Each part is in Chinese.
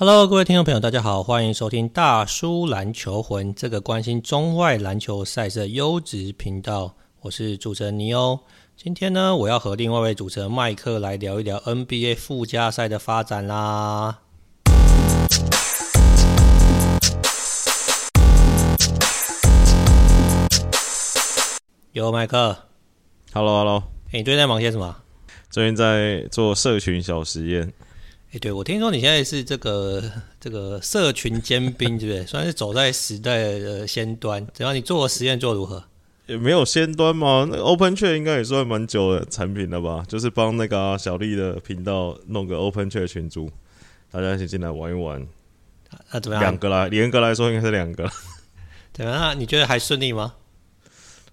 Hello，各位听众朋友，大家好，欢迎收听大叔篮球魂这个关心中外篮球赛事的优质频道。我是主持人尼欧。今天呢，我要和另外一位主持人麦克来聊一聊 NBA 附加赛的发展啦。有麦克，Hello，Hello，欸，你最近在忙些什么？最近在做社群小实验。哎、欸，对，我听说你现在是这个这个社群尖兵，对不对？算是走在时代的先端。怎样？你做的实验做如何？也没有先端吗？那 OpenChat 应该也算蛮久的产品了吧？就是帮那个、啊、小丽的频道弄个 OpenChat 群组，大家一起进来玩一玩。啊，怎么样？两个啦，严格来说应该是两个。对啊，那你觉得还顺利吗？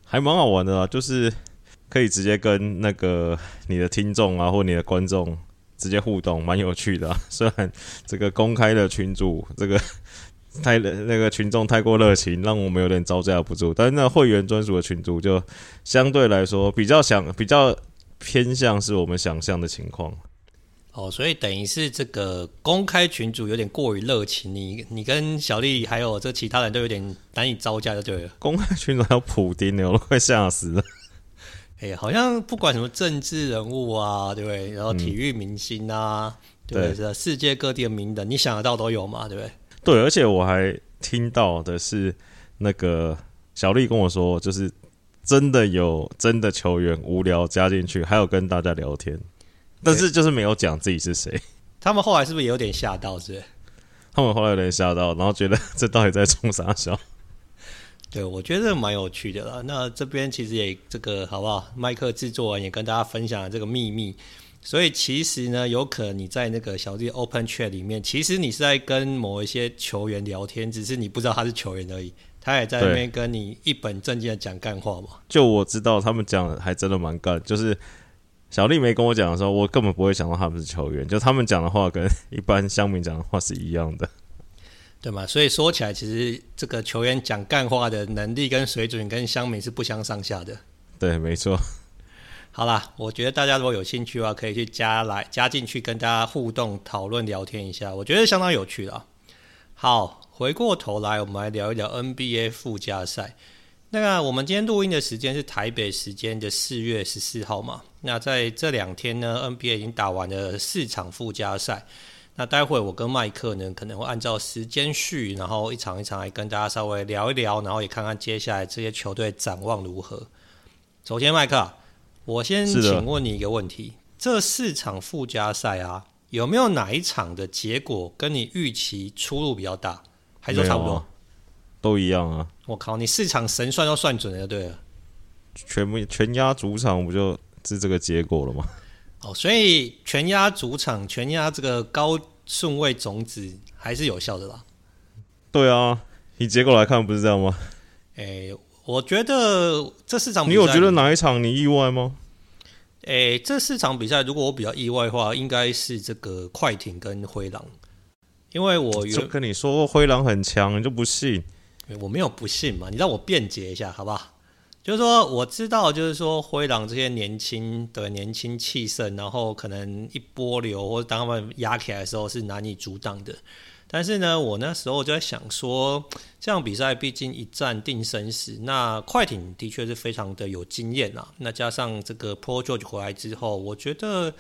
还蛮好玩的啦，就是可以直接跟那个你的听众啊，或你的观众。直接互动蛮有趣的、啊，虽然这个公开的群主这个 太那个群众太过热情，让我们有点招架不住。但是那会员专属的群主就相对来说比较想比较偏向是我们想象的情况。哦，所以等于是这个公开群主有点过于热情，你你跟小丽还有这其他人都有点难以招架，就对了。公开群主还有普丁呢，我都快吓死了。哎、欸，好像不管什么政治人物啊，对不对？然后体育明星啊，嗯、对不对？世界各地的名人，你想得到都有嘛，对不对？对，而且我还听到的是，那个小丽跟我说，就是真的有真的球员无聊加进去，还有跟大家聊天，但是就是没有讲自己是谁。他们后来是不是也有点吓到？是不是？他们后来有点吓到，然后觉得这到底在冲啥小？对，我觉得蛮有趣的啦。那这边其实也这个好不好？麦克制作人也跟大家分享了这个秘密。所以其实呢，有可能你在那个小弟 Open Chat 里面，其实你是在跟某一些球员聊天，只是你不知道他是球员而已。他也在那边跟你一本正经的讲干话嘛。就我知道，他们讲的还真的蛮干。就是小丽没跟我讲的时候，我根本不会想到他们是球员。就他们讲的话，跟一般乡民讲的话是一样的。对嘛？所以说起来，其实这个球员讲干话的能力跟水准跟乡民是不相上下的。对，没错。好啦，我觉得大家如果有兴趣的话，可以去加来加进去跟大家互动讨论聊天一下，我觉得相当有趣的。好，回过头来，我们来聊一聊 NBA 附加赛。那个，我们今天录音的时间是台北时间的四月十四号嘛？那在这两天呢，NBA 已经打完了四场附加赛。那待会我跟麦克呢，可能会按照时间序，然后一场一场来跟大家稍微聊一聊，然后也看看接下来这些球队展望如何。首先，麦克，我先请问你一个问题：这四场附加赛啊，有没有哪一场的结果跟你预期出入比较大，还是差不多？都一样啊！我靠，你四场神算都算准了就对了，全部全压主场不就是这个结果了吗？哦，所以全压主场，全压这个高顺位种子还是有效的啦。对啊，以结果来看不是这样吗？诶、欸，我觉得这四场比赛，你有觉得哪一场你意外吗？诶、欸，这四场比赛如果我比较意外的话，应该是这个快艇跟灰狼，因为我就跟你说过灰狼很强，你就不信？我没有不信嘛，你让我辩解一下好不好？就是说，我知道，就是说，灰狼这些年轻的年轻气盛，然后可能一波流，或者当他们压起来的时候是难以阻挡的。但是呢，我那时候就在想说，这场比赛毕竟一战定生死。那快艇的确是非常的有经验啊。那加上这个 Pro George 回来之后，我觉得。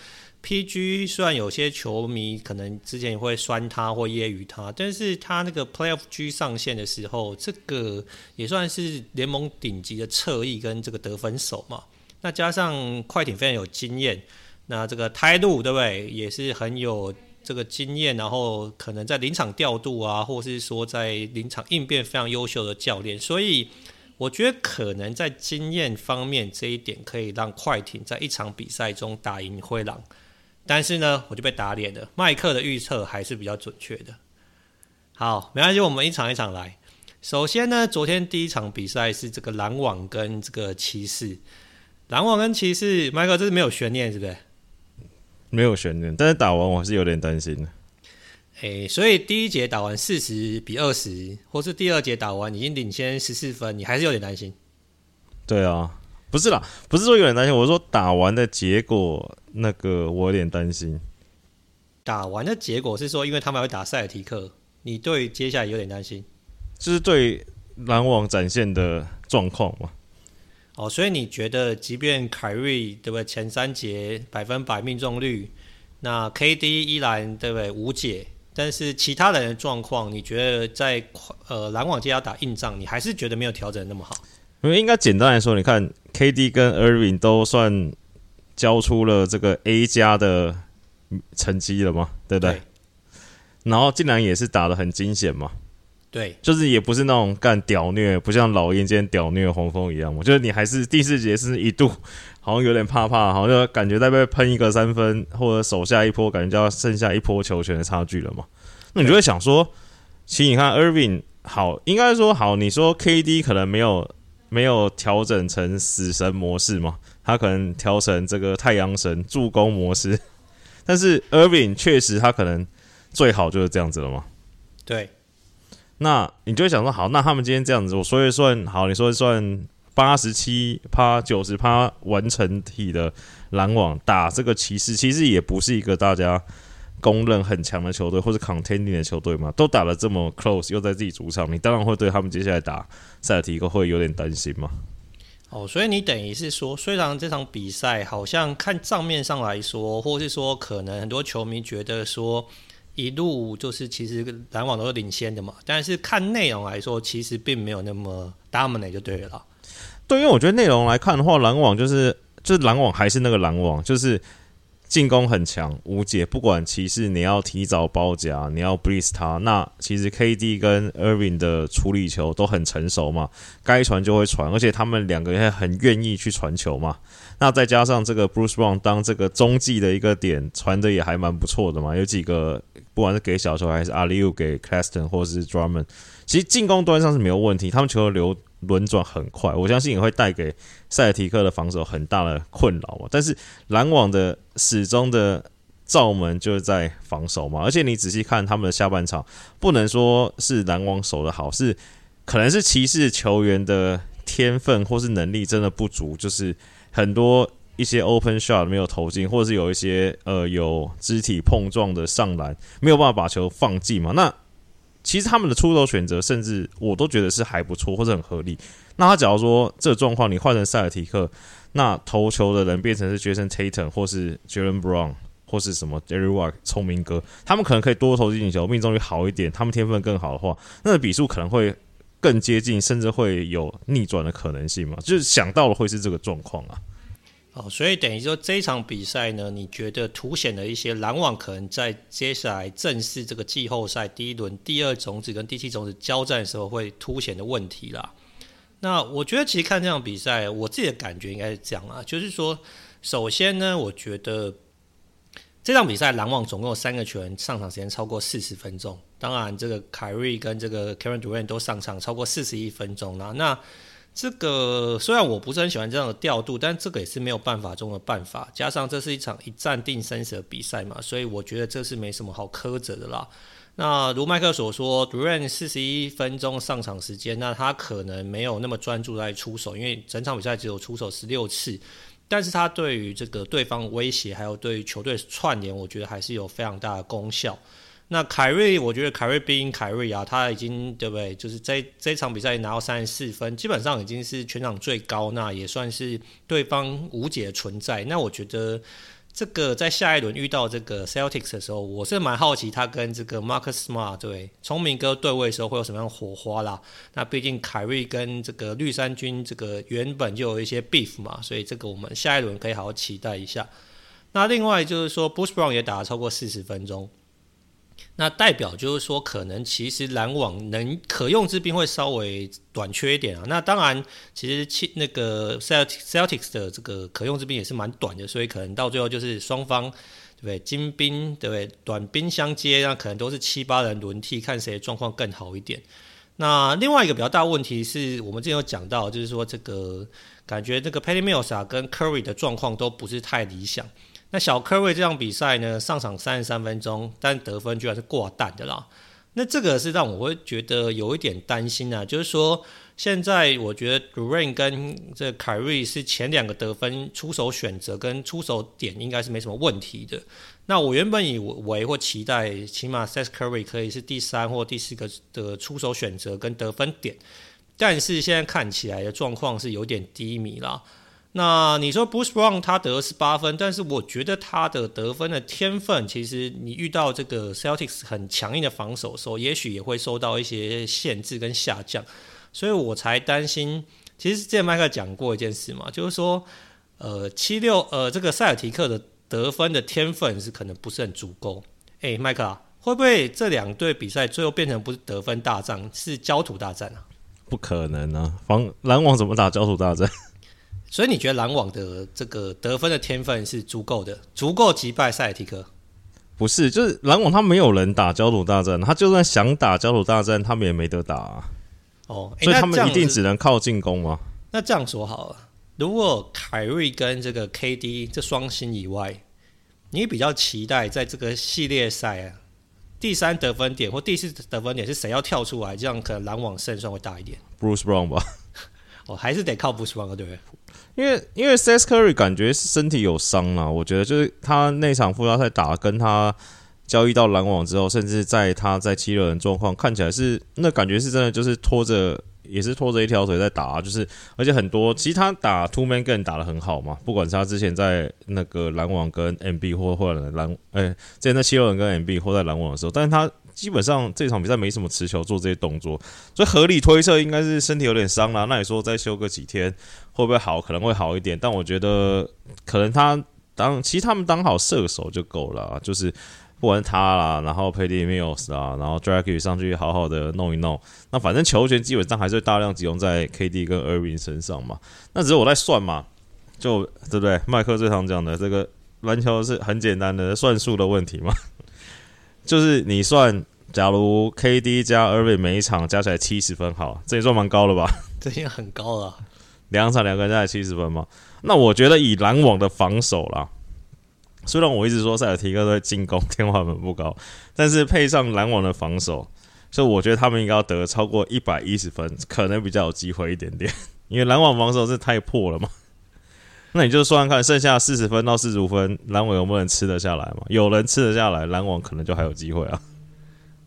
PG 虽然有些球迷可能之前也会酸他或揶揄他，但是他那个 Playoff G 上线的时候，这个也算是联盟顶级的侧翼跟这个得分手嘛。那加上快艇非常有经验，那这个态度对不对？也是很有这个经验，然后可能在临场调度啊，或是说在临场应变非常优秀的教练，所以我觉得可能在经验方面这一点可以让快艇在一场比赛中打赢灰狼。但是呢，我就被打脸了。麦克的预测还是比较准确的。好，没关系，我们一场一场来。首先呢，昨天第一场比赛是这个篮网跟这个骑士。篮网跟骑士，麦克这是没有悬念，是不是？没有悬念，但是打完我是有点担心的。诶，所以第一节打完四十比二十，或是第二节打完已经领先十四分，你还是有点担心？对啊。不是啦，不是说有点担心，我是说打完的结果，那个我有点担心。打完的结果是说，因为他们会打塞尔提克，你对接下来有点担心，就是对篮网展现的状况嘛。哦，所以你觉得，即便凯瑞对不对，前三节百分百命中率，那 KD 依然对不对无解，但是其他人的状况，你觉得在呃篮网接要打硬仗，你还是觉得没有调整那么好？因为应该简单来说，你看 KD 跟 Irving 都算交出了这个 A 加的成绩了嘛，对不对？对，然后竟然也是打的很惊险嘛。对，就是也不是那种干屌虐，不像老鹰今天屌虐黄蜂一样嘛。就是你还是第四节是一度好像有点怕怕，好像感觉在被喷一个三分，或者手下一波，感觉就要剩下一波球权的差距了嘛。那你就会想说，其实你看 Irving 好，应该说好，你说 KD 可能没有没有调整成死神模式嘛，他可能调成这个太阳神助攻模式，但是 Irving 确实他可能最好就是这样子了嘛。对。那你就会想说，好，那他们今天这样子，我说一算好，你说一算八十七趴、九十趴完成体的篮网打这个骑士，其实也不是一个大家公认很强的球队或者 contending 的球队嘛，都打得这么 close，又在自己主场，你当然会对他们接下来打塞尔提克会有点担心嘛。哦，所以你等于是说，虽然这场比赛好像看账面上来说，或是说可能很多球迷觉得说。一路就是其实篮网都是领先的嘛，但是看内容来说，其实并没有那么 dominate 就对了。对，因为我觉得内容来看的话，篮网就是就是篮网还是那个篮网，就是进攻很强无解。不管骑士你要提早包夹，你要 blitz 他，那其实 KD 跟 Irving 的处理球都很成熟嘛，该传就会传，而且他们两个也很愿意去传球嘛。那再加上这个 Bruce Brown 当这个中继的一个点，传的也还蛮不错的嘛，有几个。不管是给小球还是阿里乌给 Claston 或者是 Drummond，其实进攻端上是没有问题，他们球流轮转很快，我相信也会带给塞尔提克的防守很大的困扰嘛。但是篮网的始终的罩门就是在防守嘛，而且你仔细看他们的下半场，不能说是篮网守得好，是可能是骑士球员的天分或是能力真的不足，就是很多。一些 open shot 没有投进，或者是有一些呃有肢体碰撞的上篮，没有办法把球放进嘛？那其实他们的出手选择，甚至我都觉得是还不错，或者很合理。那他假如说这状况你换成塞尔提克，那投球的人变成是 Jason Tatum 或是 Jaylen Brown 或是什么 Derrick 聪明哥，他们可能可以多投进球，命中率好一点，他们天分更好的话，那个比数可能会更接近，甚至会有逆转的可能性嘛？就是想到了会是这个状况啊。哦，所以等于说这场比赛呢，你觉得凸显了一些篮网可能在接下来正式这个季后赛第一轮第二种子跟第七种子交战的时候会凸显的问题啦。那我觉得其实看这场比赛，我自己的感觉应该是这样啊，就是说，首先呢，我觉得这场比赛篮网总共有三个球员上场时间超过四十分钟，当然这个凯瑞跟这个 Kevin Durant 都上场超过四十一分钟啦。那这个虽然我不是很喜欢这样的调度，但这个也是没有办法中的办法。加上这是一场一战定生死的比赛嘛，所以我觉得这是没什么好苛责的啦。那如麦克所说 d u r a n 四十一分钟上场时间，那他可能没有那么专注在出手，因为整场比赛只有出手十六次，但是他对于这个对方威胁，还有对于球队串联，我觉得还是有非常大的功效。那凯瑞，我觉得凯瑞毕凯瑞啊，他已经对不对？就是在这场比赛拿到三十四分，基本上已经是全场最高，那也算是对方无解的存在。那我觉得这个在下一轮遇到这个 Celtics 的时候，我是蛮好奇他跟这个 Marcus Smart 对聪明哥对位的时候会有什么样火花啦。那毕竟凯瑞跟这个绿衫军这个原本就有一些 beef 嘛，所以这个我们下一轮可以好好期待一下。那另外就是说，Bush Brown 也打了超过四十分钟。那代表就是说，可能其实篮网能可用之兵会稍微短缺一点啊。那当然，其实其那个 Celtics 的这个可用之兵也是蛮短的，所以可能到最后就是双方对不对？精兵对不对？短兵相接，那可能都是七八人轮替，看谁状况更好一点。那另外一个比较大问题是我们之前有讲到，就是说这个感觉这个 Patty Mills 啊跟 Curry 的状况都不是太理想。那小科瑞这场比赛呢，上场三十三分钟，但得分居然是挂蛋的啦。那这个是让我会觉得有一点担心啊，就是说现在我觉得 Durant 跟这凯瑞是前两个得分出手选择跟出手点应该是没什么问题的。那我原本以为或期待，起码 Seth Curry 可以是第三或第四个的出手选择跟得分点，但是现在看起来的状况是有点低迷啦。那你说 Bruce Brown 他得十八分，但是我觉得他的得分的天分，其实你遇到这个 Celtics 很强硬的防守时候，也许也会受到一些限制跟下降，所以我才担心。其实之前麦克讲过一件事嘛，就是说，呃，七六呃这个塞尔提克的。得分的天分是可能不是很足够。哎、欸，麦克啊，会不会这两队比赛最后变成不是得分大战，是焦土大战啊？不可能啊！防篮网怎么打焦土大战？所以你觉得篮网的这个得分的天分是足够的，足够击败塞尔提克？不是，就是篮网他没有人打焦土大战，他就算想打焦土大战，他们也没得打啊。哦，欸、所以他们一定只能靠进攻吗？那这样说好了。如果凯瑞跟这个 KD 这双星以外，你比较期待在这个系列赛啊，第三得分点或第四得分点是谁要跳出来？这样可能篮网胜算会大一点。Bruce Brown 吧，哦，还是得靠 Bruce Brown 对不对？因为因为 Seth Curry 感觉是身体有伤啊，我觉得就是他那场附加赛打跟他交易到篮网之后，甚至在他在七六人状况看起来是那感觉是真的就是拖着。也是拖着一条腿在打啊，就是而且很多，其实他打 two man game 打得很好嘛，不管是他之前在那个篮网跟 MB 或或者篮，哎、之前在七六人跟 MB 或在篮网的时候，但是他基本上这场比赛没什么持球做这些动作，所以合理推测应该是身体有点伤啦。那你说再休个几天会不会好？可能会好一点，但我觉得可能他当其实他们当好射手就够了，就是。不管他啦，然后 Patty Mills 啦，然后 Dragic 上去好好的弄一弄，那反正球权基本上还是大量集中在 KD 跟 Irving 身上嘛。那只是我在算嘛，就对不对？麦克最常讲的这个篮球是很简单的算术的问题嘛，就是你算，假如 KD 加 Irving 每一场加起来七十分，好，这也算蛮高了吧？这已经很高了，两场两个人加起来七十分嘛。那我觉得以篮网的防守啦。虽然我一直说塞尔提克在进攻天花板不高，但是配上篮网的防守，所以我觉得他们应该要得超过一百一十分，可能比较有机会一点点。因为篮网防守是太破了嘛。那你就算算看，剩下四十分到四十五分，篮网有没有人吃得下来嘛？有人吃得下来，篮网可能就还有机会啊。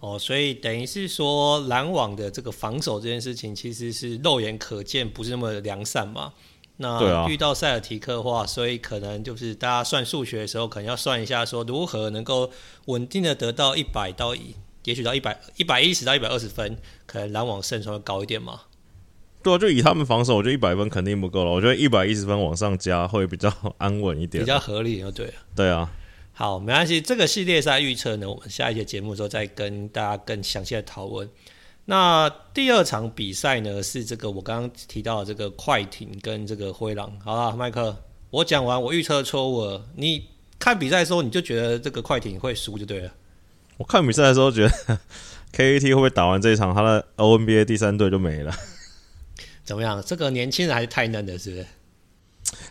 哦，所以等于是说篮网的这个防守这件事情，其实是肉眼可见不是那么良善嘛。那遇到塞尔提克的话，所以可能就是大家算数学的时候，可能要算一下，说如何能够稳定的得到一百到一，也许到一百一百一十到一百二十分，可能篮网胜算会高一点嘛。对啊，就以他们防守，我觉得一百分肯定不够了。我觉得一百一十分往上加会比较 安稳一点，比较合理就对了。对啊，好，没关系。这个系列赛预测呢，我们下一节节目之后再跟大家更详细的讨论。那第二场比赛呢，是这个我刚刚提到的这个快艇跟这个灰狼。好了，麦克，我讲完，我预测错误了。你看比赛的时候，你就觉得这个快艇会输就对了。我看比赛的时候觉得 KAT 会不会打完这一场，他的 ONBA 第三队就没了？怎么样？这个年轻人还是太嫩了，是不是？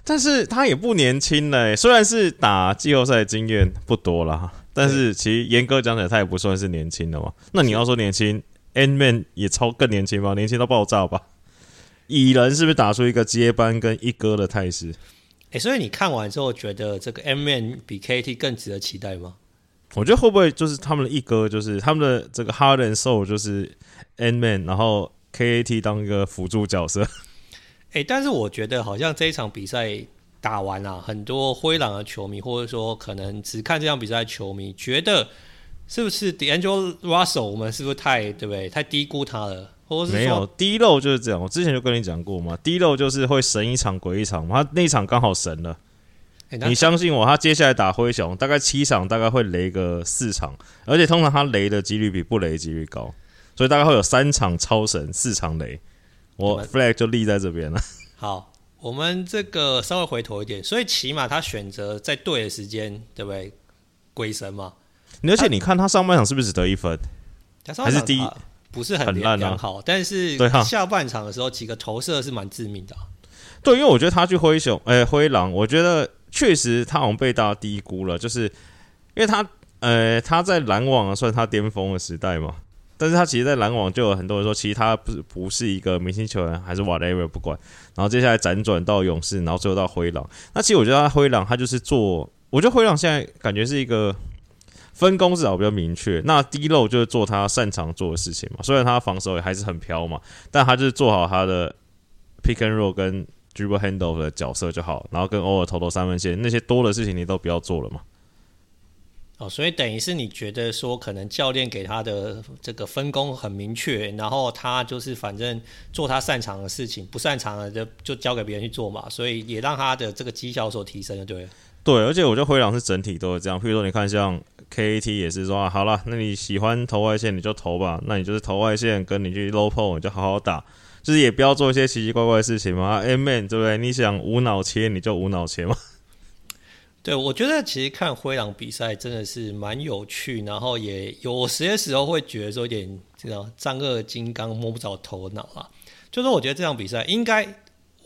但是他也不年轻了，虽然是打季后赛经验不多了，但是其实严格讲起来，他也不算是年轻的嘛。那你要说年轻？Ant-Man 也超更年轻吧，年轻到爆炸吧？蚁人是不是打出一个接班跟一哥的态势？哎、欸，所以你看完之后觉得这个 Ant-Man 比 KT 更值得期待吗？我觉得会不会就是他们的一哥，就是他们的这个 Heart and Soul 就是 Ant-Man，然后 KT 当一个辅助角色。哎、欸，但是我觉得好像这一场比赛打完啊，很多灰狼的球迷，或者说可能只看这场比赛的球迷，觉得。是不是 D'Angelo Russell？我们是不是太对不对？太低估他了？或者是没有低漏就是这样。我之前就跟你讲过嘛，低漏就是会神一场鬼一场。他那一场刚好神了。欸、你相信我，他接下来打灰熊，大概七场大概会雷个四场，而且通常他雷的几率比不雷的几率高，所以大概会有三场超神，四场雷。我 flag 就立在这边了。好，我们这个稍微回头一点，所以起码他选择在对的时间，对不对？鬼神嘛。而且你看他上半场是不是只得一分？还是第一不是很良好，但是下半场的时候几个投射是蛮致命的。对，因为我觉得他去灰熊，哎，灰狼，我觉得确实他好像被大家低估了，就是因为他，呃，他在篮网算他巅峰的时代嘛，但是他其实，在篮网就有很多人说，其实他不是不是一个明星球员，还是 whatever 不管，然后接下来辗转到勇士，然后最后到灰狼。那其实我觉得他灰狼他就是做。我觉得灰狼现在感觉是一个分工至少比较明确。那低漏就是做他擅长做的事情嘛，虽然他防守也还是很飘嘛，但他就是做好他的 pick and roll 跟 dribble handle 的角色就好，然后跟偶尔投投三分线那些多的事情你都不要做了嘛。哦，所以等于是你觉得说，可能教练给他的这个分工很明确，然后他就是反正做他擅长的事情，不擅长的就就交给别人去做嘛，所以也让他的这个绩效所提升了，对。对，而且我觉得灰狼是整体都是这样，譬如说你看像 KAT 也是说啊，好了，那你喜欢投外线你就投吧，那你就是投外线，跟你去 low post 你就好好打，就是也不要做一些奇奇怪怪的事情嘛。M-Man 对不对？你想无脑切你就无脑切嘛。对，我觉得其实看灰狼比赛真的是蛮有趣，然后也有些时候会觉得说有点这种丈二金刚摸不着头脑啊。就说我觉得这场比赛应该，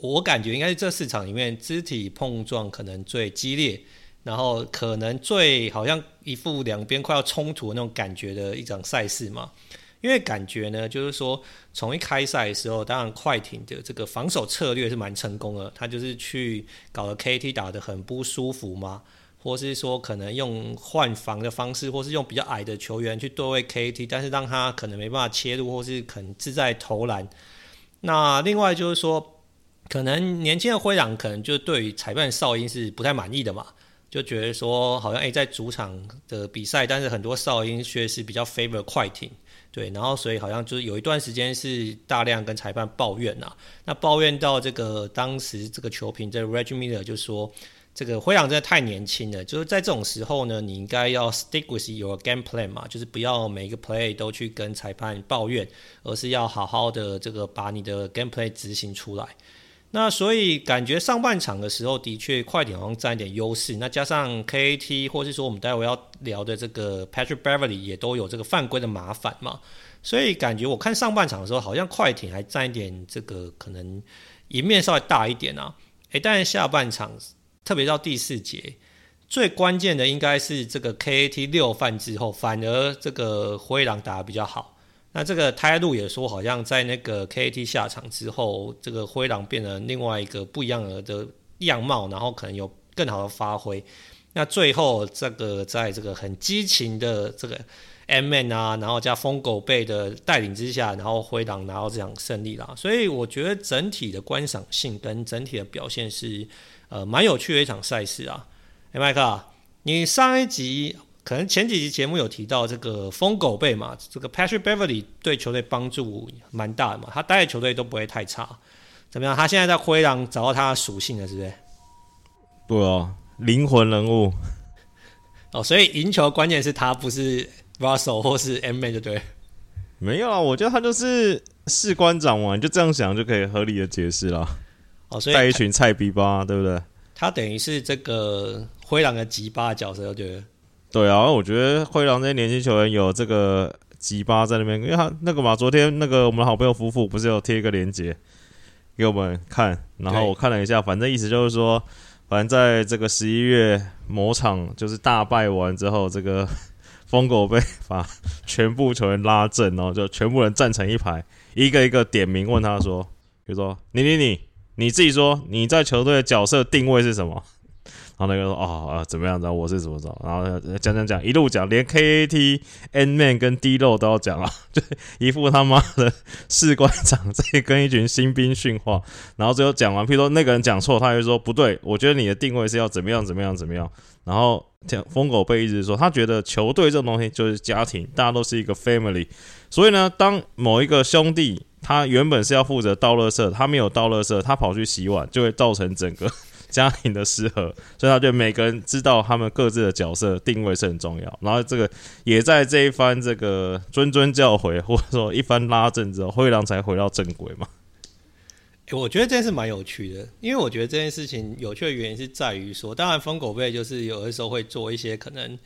我感觉应该是这四场里面肢体碰撞可能最激烈，然后可能最好像一副两边快要冲突那种感觉的一场赛事嘛。因为感觉呢，就是说从一开赛的时候，当然快艇的这个防守策略是蛮成功的，他就是去搞了 KT 打得很不舒服嘛，或是说可能用换防的方式，或是用比较矮的球员去对位 KT，但是让他可能没办法切入，或是可能自在投篮。那另外就是说，可能年轻的灰狼可能就对于裁判哨音是不太满意的嘛，就觉得说好像诶在主场的比赛，但是很多哨音却是比较 favor 快艇。对，然后所以好像就是有一段时间是大量跟裁判抱怨呐、啊，那抱怨到这个当时这个球评这个 Reg Miller 就说，这个灰狼真的太年轻了，就是在这种时候呢，你应该要 stick with your game plan 嘛，就是不要每个 play 都去跟裁判抱怨，而是要好好的这个把你的 game play 执行出来。那所以感觉上半场的时候，的确快艇好像占一点优势。那加上 KAT，或是说我们待会要聊的这个 Patrick Beverly 也都有这个犯规的麻烦嘛。所以感觉我看上半场的时候，好像快艇还占一点这个可能赢面稍微大一点啊。诶，但是下半场，特别到第四节，最关键的应该是这个 KAT 六犯之后，反而这个灰狼打得比较好。那这个泰路也说，好像在那个 KAT 下场之后，这个灰狼变成另外一个不一样的的样貌，然后可能有更好的发挥。那最后这个在这个很激情的这个 MN 啊，然后加疯狗贝的带领之下，然后灰狼拿到这场胜利啦。所以我觉得整体的观赏性跟整体的表现是呃蛮有趣的一场赛事啊。哎，麦克，你上一集。可能前几集节目有提到这个疯狗贝嘛，这个 Patrick Beverly 对球队帮助蛮大的嘛，他带的球队都不会太差。怎么样？他现在在灰狼找到他的属性了，是不是？对啊，灵魂人物。哦，所以赢球关键是他，不是 Russell 或是 M-Man 就对。没有啊，我觉得他就是士官长嘛，你就这样想就可以合理的解释了。哦，所以带一群菜逼吧，对不对？他等于是这个灰狼的吉巴的角色，对。对对啊，我觉得灰狼这些年轻球员有这个吉巴在那边，因为他那个嘛，昨天那个我们好朋友夫妇不是有贴一个链接给我们看，然后我看了一下，反正意思就是说，反正在这个十一月某场就是大败完之后，这个疯狗被 把全部球员拉正，然后就全部人站成一排，一个一个点名问他说，比如说你你你你自己说你在球队的角色定位是什么？然后那个说哦啊怎么样？然后我是怎么着？然后讲讲讲，一路讲，连 KAT、N Man 跟 D-Lo 都要讲啊，就一副他妈的士官长在跟一群新兵训话。然后最后讲完，譬如说那个人讲错，他就说不对，我觉得你的定位是要怎么样怎么样怎么样。然后讲疯狗被一直说，他觉得球队这种东西就是家庭，大家都是一个 family。所以呢，当某一个兄弟他原本是要负责倒垃圾，他没有倒垃圾，他跑去洗碗，就会造成整个。家庭的失和，所以他觉得每个人知道他们各自的角色定位是很重要。然后这个也在这一番这个谆谆教诲，或者说一番拉正之后，灰狼才回到正轨嘛。我觉得这件事蛮有趣的，因为我觉得这件事情有趣的原因是在于说，当然疯狗贝就是有的时候会做一些可能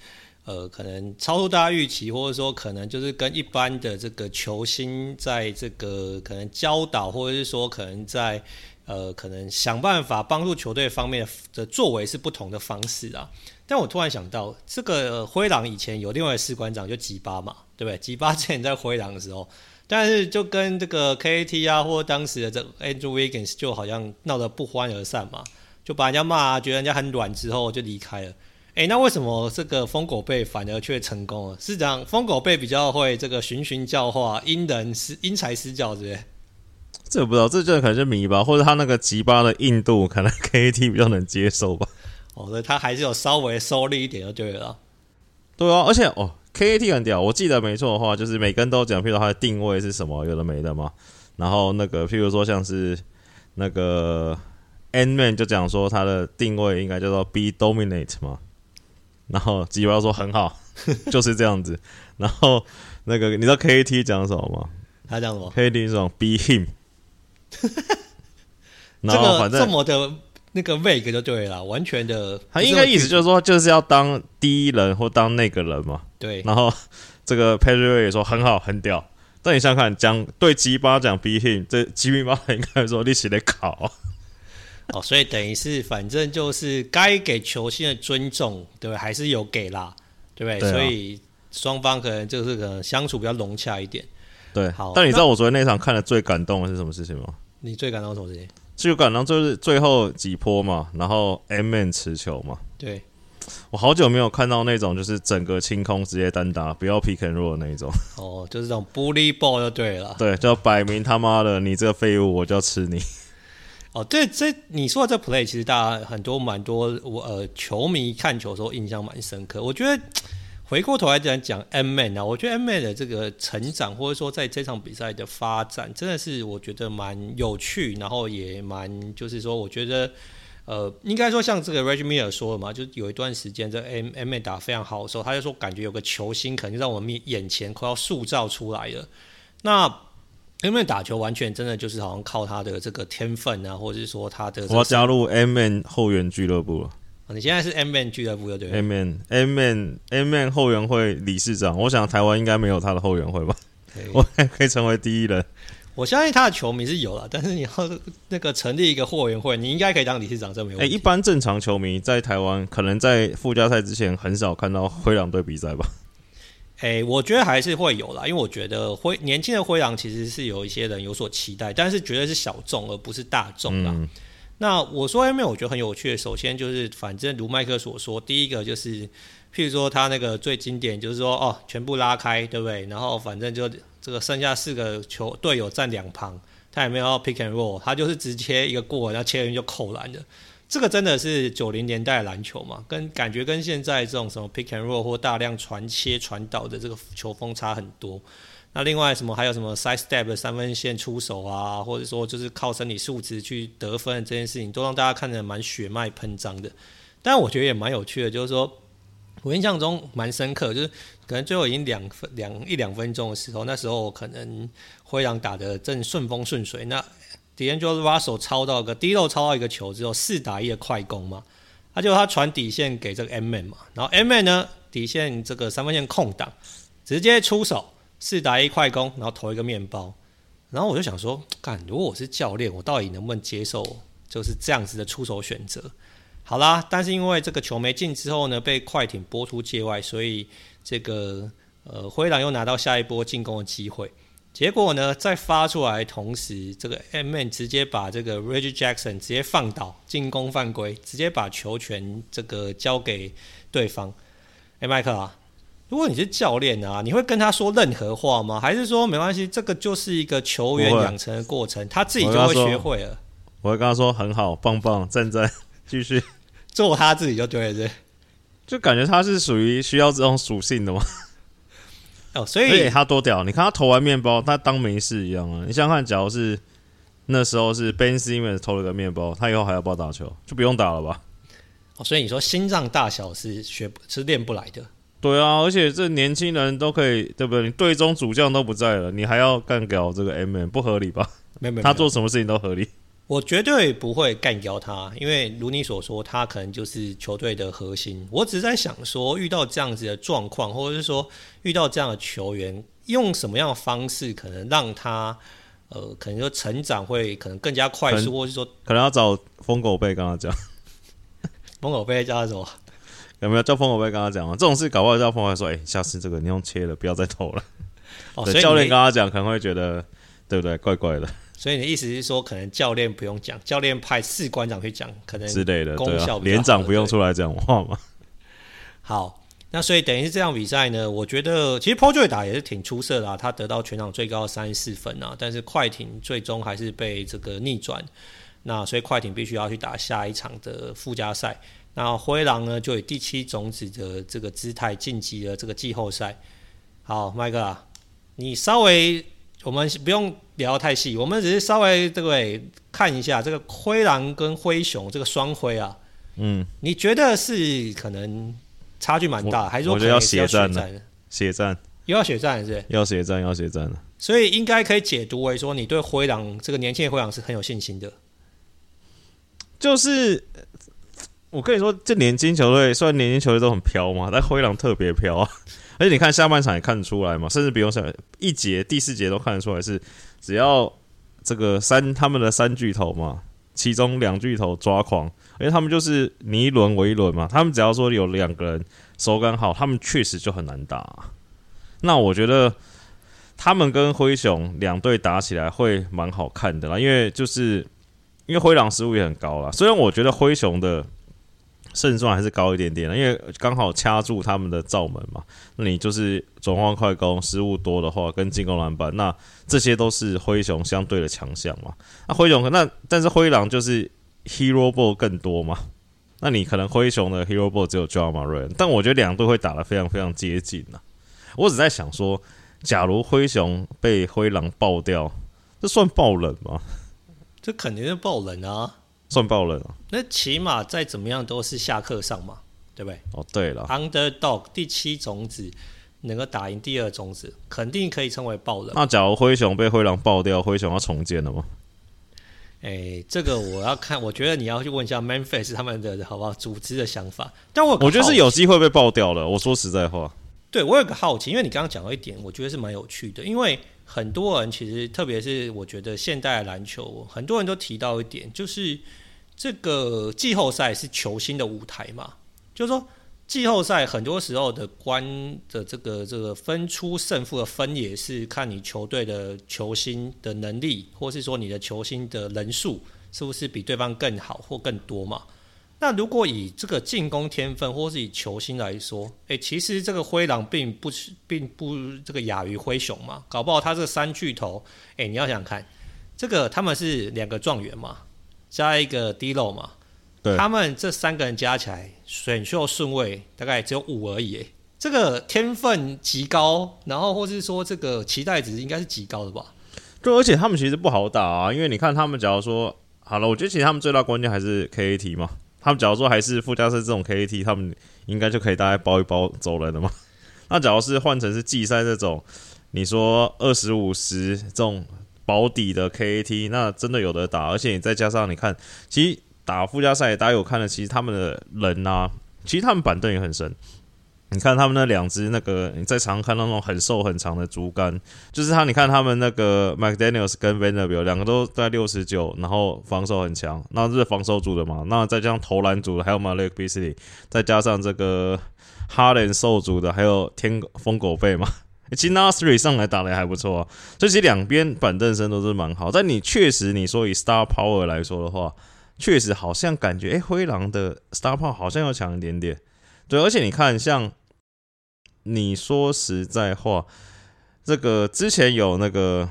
呃可能超出大家预期，或者说可能就是跟一般的这个球星在这个可能教导，或者是说可能在。呃，可能想办法帮助球队方面的作为是不同的方式啊。但我突然想到，这个灰狼以前有另外一个士官长就吉巴嘛，对不对？吉巴 之前在灰狼的时候，但是就跟这个 KAT 啊，或当时的这 Andrew Wiggins 就好像闹得不欢而散嘛，就把人家骂，觉得人家很软之后就离开了。哎、那为什么这个疯狗辈反而却成功了？是这样，疯狗辈比较会这个循循教化，因人施因材施教，对不对？这我不知道，这就可能是迷吧，或者他那个吉巴的硬度，可能 KAT 比较能接受吧。哦，所以他还是有稍微收力一点就对了。对啊，而且哦，KAT 很屌，我记得没错的话，就是每个人都讲，譬如说他的定位是什么，有的没的嘛。然后那个譬如说像是那个 Ant-Man 就讲说他的定位应该叫做 Be Dominate 嘛。然后吉巴说很好，就是这样子。然后那个你知道 KAT 讲什么吗？他讲什么？KAT 讲 Be Him。然后反正这么的那个 vague 就对了，完全的。他应该意思就是说，就是要当第一人或当那个人嘛。对。然后这个 Patrick 也说很好，很屌。但你想想看，讲对吉巴讲 be him，这吉米巴应该说你是在考。哦，所以等于是反正就是该给球星的尊重，对不对？还是有给啦，对不对？对啊、所以双方可能就是可能相处比较融洽一点。对，好。但你知道我昨天那场看的最感动的是什么事情吗？你最感动什么事情？最感动就是最后几波嘛，然后 M-Man 持球嘛。对，我好久没有看到那种就是整个清空直接单打，不要 pick and roll 的那一种。哦，就是这种 bully ball 就对了。对，就摆明他妈的你这个废物，我就要吃你。哦，对，这你说的这 play 其实大家很多蛮多我呃球迷看球的时候印象蛮深刻，我觉得。回过头来讲讲 M-Man 啊，我觉得 M-Man 的这个成长，或者说在这场比赛的发展，真的是我觉得蛮有趣，然后也蛮就是说，我觉得呃，应该说像这个 r e g i m i e r 说的嘛，就有一段时间这 M-Man 打非常好的时候，他就说感觉有个球星可能就在我们眼前快要塑造出来了。那 M-Man 打球完全真的就是好像靠他的这个天分啊，或者是说他的，我要加入 M-Man 后援俱乐部了。你现在是 M-Man 俱乐部的对不对？M-Man M-Man M-Man 后援会理事长，我想台湾应该没有他的后援会吧？我还可以成为第一人。我相信他的球迷是有了，但是你要那个成立一个后援会，你应该可以当理事长，这没有问题。哎，一般正常球迷在台湾，可能在附加赛之前很少看到灰狼队比赛吧？哎，我觉得还是会有啦，因为我觉得灰年轻的灰狼其实是有一些人有所期待，但是绝对是小众而不是大众啦。嗯那我说 M 我觉得很有趣的。首先就是，反正如麦克所说，第一个就是，譬如说他那个最经典就是说，哦，全部拉开，对不对？然后反正就这个剩下四个球队友站两旁，他也没有要 pick and roll，他就是直接一个过，然后切人就扣篮的。这个真的是九零年代篮球嘛？跟感觉跟现在这种什么 pick and roll 或大量传切传导的这个球风差很多。那另外什么还有什么 side step 三分线出手啊，或者说就是靠身体素质去得分这件事情，都让大家看着蛮血脉喷张的。但我觉得也蛮有趣的，就是说我印象中蛮深刻，就是可能最后已经两分两一两分钟的时候，那时候可能灰狼打得正顺风顺水，那 d a n g e l Russell 抄到个低漏抄到一个球之后，四打一的快攻嘛，他就他传底线给这个 M-Man 嘛，然后 M-Man 呢底线这个三分线空档，直接出手。四打一快攻，然后投一个面包，然后我就想说，干，如果我是教练，我到底能不能接受就是这样子的出手选择？好啦，但是因为这个球没进之后呢，被快艇拨出界外，所以这个呃灰狼又拿到下一波进攻的机会。结果呢，在发出来同时，这个 M-Man 直接把这个 Reggie Jackson 直接放倒，进攻犯规，直接把球权这个交给对方。哎，麦克啊。如果你是教练啊，你会跟他说任何话吗？还是说没关系，这个就是一个球员养成的过程，他自己就会学会了。我会跟他说很好，棒棒，赞赞，继续做他自己就对了，对。就感觉他是属于需要这种属性的吗。哦，所以他多屌！你看他投完面包，他当没事一样啊。你想想看，假如是那时候是 Ben Simmons 投了个面包，他以后还要不要打球？就不用打了吧？哦，所以你说心脏大小是学是练不来的。对啊，而且这年轻人都可以，对不对？你队中主将都不在了，你还要干掉这个 M-Man，不合理吧？没有没有，他做什么事情都合理。我绝对不会干掉他，因为如你所说，他可能就是球队的核心。我只是在想说，遇到这样子的状况，或者是说遇到这样的球员，用什么样的方式可能让他呃，可能说成长会可能更加快速，或者是说可能要找疯狗贝跟他讲，疯狗贝叫他什么？有没有叫疯狗辈跟他讲啊？这种事搞不好叫朋友说：“哎、欸，下次这个你用切了，不要再投了。哦”对，教练跟他讲可能会觉得对不对？怪怪的。所以你的意思是说，可能教练不用讲，教练派士官长去讲，可能之类的，功效对啊，连长不用出来讲话嘛？好，那所以等于是这场比赛呢，我觉得其实 George 打也是挺出色的啊，他得到全场最高三十四分啊，但是快艇最终还是被这个逆转，那所以快艇必须要去打下一场的附加赛。那灰狼呢，就以第七种子的这个姿态晋级了这个季后赛。好，麦克啊，你稍微我们不用聊太细，我们只是稍微对不对？看一下这个灰狼跟灰熊这个双灰啊，嗯，你觉得是可能差距蛮大，还是说可能是要血战呢？血战又要血战是不是？要血战，要血战了。所以应该可以解读为说，你对灰狼这个年轻的灰狼是很有信心的，就是。我跟你说，这年轻球队虽然年轻球队都很飘嘛，但灰狼特别飘啊！而且你看下半场也看得出来嘛，甚至比如说一节、第四节都看得出来是，只要这个三他们的三巨头嘛，其中两巨头抓狂，因为他们就是你一轮我一轮嘛，他们只要说有两个人手感好，他们确实就很难打。那我觉得他们跟灰熊两队打起来会蛮好看的啦，因为就是因为灰狼失误也很高啦，虽然我觉得灰熊的。胜算还是高一点点的，因为刚好掐住他们的罩门嘛。那你就是转换快攻失误多的话，跟进攻篮板，那这些都是灰熊相对的强项嘛。那灰熊那但是灰狼就是 hero ball 更多嘛。那你可能灰熊的 hero ball 只有 Ja Morant，但我觉得两队会打得非常非常接近呐。我只在想说，假如灰熊被灰狼爆掉，这算爆冷吗？这肯定是爆冷啊。算爆了，那起码再怎么样都是下课上嘛，对不对？哦，对了，Underdog 第七种子能够打赢第二种子，肯定可以称为爆冷。那假如灰熊被灰狼爆掉，灰熊要重建了吗？哎，这个我要看，我觉得你要去问一下 Memphis 他们的好不好组织的想法。但我我觉得是有机会被爆掉了。我说实在话，对我有个好奇，因为你刚刚讲到一点，我觉得是蛮有趣的，因为很多人其实，特别是我觉得现代篮球，很多人都提到一点，就是。这个季后赛是球星的舞台嘛？就是说，季后赛很多时候的关的这个这个分出胜负的分也是看你球队的球星的能力，或是说你的球星的人数是不是比对方更好或更多嘛？那如果以这个进攻天分或是以球星来说，诶，其实这个灰狼并不是并不这个亚于灰熊嘛？搞不好他这三巨头，诶，你要想看这个他们是两个状元嘛？加一个 D'Lo 嘛，对，他们这三个人加起来选秀顺位大概只有五而已，这个天分极高，然后或是说这个期待值应该是极高的吧？对，而且他们其实不好打啊，因为你看他们，假如说好了，我觉得其实他们最大关键还是 KAT 嘛，他们假如说还是附加赛这种 KAT，他们应该就可以大概包一包走人了嘛。那假如是换成是季赛这种，你说二十五十这种。保底的 KAT 那真的有的打，而且你再加上你看，其实打附加赛大家有看的，其实他们的人呐、啊，其实他们板凳也很深。你看他们那两只那个你在场上看到那种很瘦很长的竹竿，就是他，你看他们那个 McDaniels 跟 Vanderbilt 两个都在六十九，然后防守很强，那这是防守组的嘛？那再加上投篮组的，还有 Malik Beasley，再加上这个 Harden 瘦组的，还有天疯狗贝嘛？其实 Nursery 上来打的还不错啊，所以其实两边板凳深都是蛮好。但你确实你说以 Star Power 来说的话，确实好像感觉诶、灰狼的 Star Power 好像要强一点点。对，而且你看，像你说实在话，这个之前有那个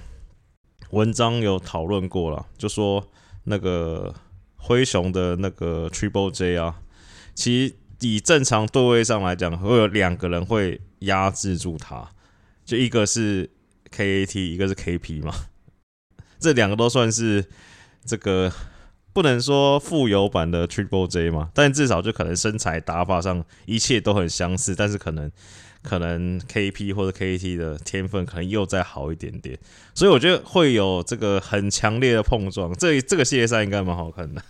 文章有讨论过了，就说那个灰熊的那个 Triple J 啊，其实以正常对位上来讲，会有两个人会压制住他。就一个是 KAT，一个是 KP 嘛，这两个都算是这个不能说富有版的 Triple J 嘛，但至少就可能身材打法上一切都很相似，但是可能可能 KP 或者 KAT 的天分可能又再好一点点，所以我觉得会有这个很强烈的碰撞，这这个系列赛应该蛮好看的。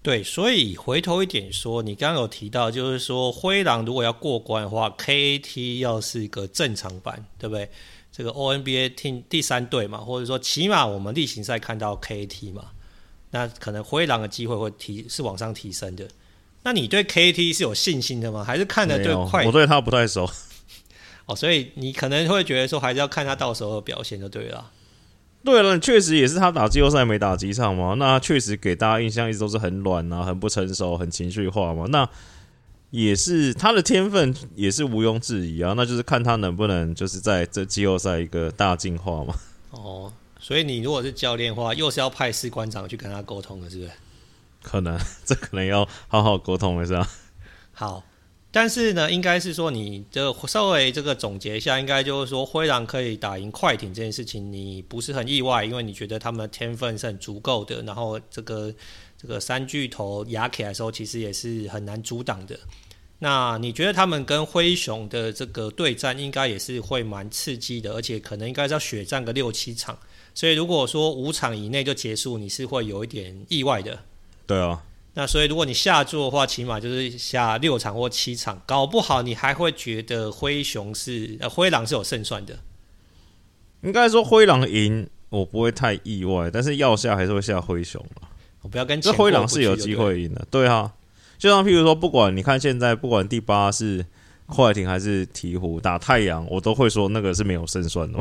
对，所以回头一点说，你刚刚有提到，就是说灰狼如果要过关的话，KAT 要是一个正常版，对不对？这个 All-NBA Team 第三队嘛，或者说起码我们例行赛看到 KAT 嘛，那可能灰狼的机会会提是往上提升的。那你对 KAT 是有信心的吗？还是看的对快？我对他不太熟。哦，所以你可能会觉得说，还是要看他到时候的表现就对了。对了，确实也是他打季后赛没打几场嘛，那确实给大家印象一直都是很软啊，很不成熟，很情绪化嘛。那也是他的天分也是毋庸置疑啊，那就是看他能不能就是在这季后赛一个大进化嘛。哦，所以你如果是教练的话，又是要派士官长去跟他沟通的，是不是？可能这可能要好好沟通一下。好，但是呢，应该是说你这稍微这个总结一下，应该就是说灰狼可以打赢快艇这件事情，你不是很意外，因为你觉得他们的天分是很足够的，然后这个。这个三巨头压起来的时候，其实也是很难阻挡的。那你觉得他们跟灰熊的这个对战，应该也是会蛮刺激的，而且可能应该是要血战个六七场。所以如果说五场以内就结束，你是会有一点意外的。对啊。那所以如果你下注的话，起码就是下六场或七场，搞不好你还会觉得灰熊是呃灰狼是有胜算的。应该说灰狼赢，我不会太意外，但是要下还是会下灰熊。我不要跟这灰狼是有机会赢的，对啊，就像譬如说，不管你看现在，不管第八是快艇还是鹈鹕打太阳，我都会说那个是没有胜算的。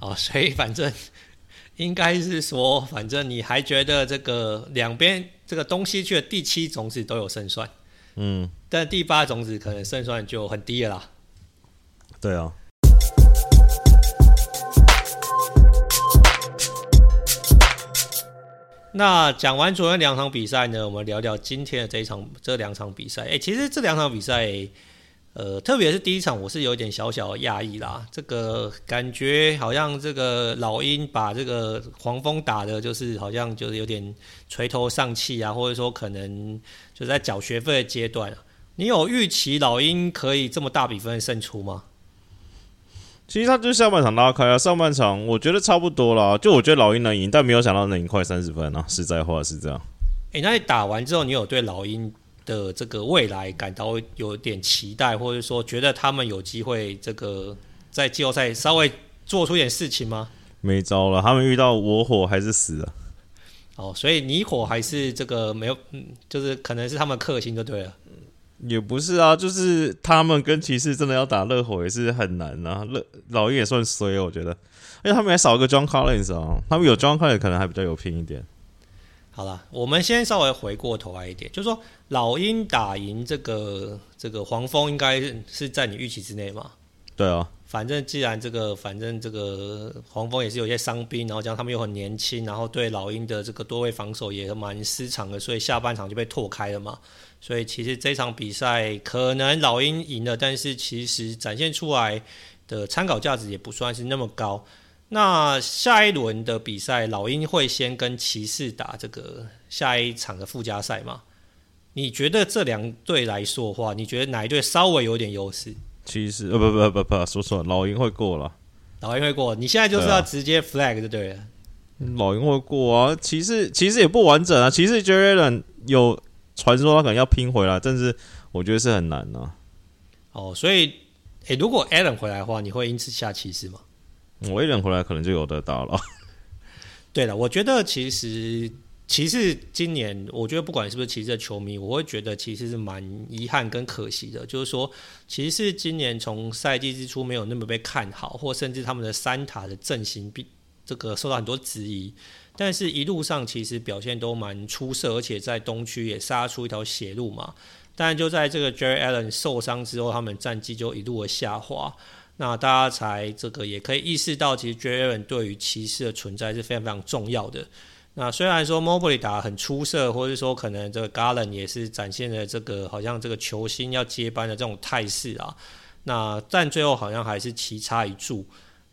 哦，所以反正应该是说，反正你还觉得这个两边这个东西区的第七种子都有胜算，嗯，但第八种子可能胜算就很低了啦。对啊。那讲完昨天两场比赛呢，我们聊聊今天的这一场这两场比赛。哎、欸，其实这两场比赛，呃，特别是第一场，我是有点小小的讶异啦。这个感觉好像这个老鹰把这个黄蜂打的，就是好像就是有点垂头丧气啊，或者说可能就在缴学费的阶段。你有预期老鹰可以这么大比分胜出吗？其实他就是下半场拉开啊，上半场我觉得差不多啦。就我觉得老鹰能赢，但没有想到能赢快三十分啊。实在话是这样。诶，那你打完之后，你有对老鹰的这个未来感到有点期待，或者说觉得他们有机会这个在季后赛稍微做出点事情吗？没招了，他们遇到我火还是死了。哦，所以你火还是这个没有，嗯，就是可能是他们克星就对了。也不是啊，就是他们跟骑士真的要打热火也是很难啊。热老鹰也算衰，我觉得，因为他们还少一个 John Collins 啊，他们有 John Collins 可能还比较有拼一点。好了，我们先稍微回过头来一点，就是说老鹰打赢这个这个黄蜂，应该是在你预期之内嘛？对啊，反正既然这个反正这个黄蜂也是有些伤兵，然后这样他们又很年轻，然后对老鹰的这个多位防守也蛮失常的，所以下半场就被拓开了嘛。所以其实这场比赛可能老鹰赢了，但是其实展现出来的参考价值也不算是那么高。那下一轮的比赛，老鹰会先跟骑士打这个下一场的附加赛吗？你觉得这两队来说的话，你觉得哪一队稍微有点优势？骑士呃不不不不，说错了，老鹰会过了。老鹰会过，你现在就是要直接 flag 就对了。老鹰会过啊，骑士骑士也不完整啊，骑士 Allen 有。传说他可能要拼回来，但是我觉得是很难呢、啊。哦，所以，诶、欸，如果 Allen 回来的话，你会因此下骑士吗？我一人回来可能就有得打了。对了，我觉得其实其实今年，我觉得不管是不是骑士的球迷，我会觉得其实是蛮遗憾跟可惜的。就是说，其实是今年从赛季之初没有那么被看好，或甚至他们的三塔的阵型比这个受到很多质疑。但是，一路上其实表现都蛮出色，而且在东区也杀出一条血路嘛。但就在这个 Jerry Allen 受伤之后，他们战绩就一路的下滑。那大家才这个也可以意识到，其实 Jalen 对于骑士的存在是非常非常重要的。那虽然说 Mobley 打很出色，或者说可能这个 Garland 也是展现了这个好像这个球星要接班的这种态势啊。那但最后好像还是棋差一注。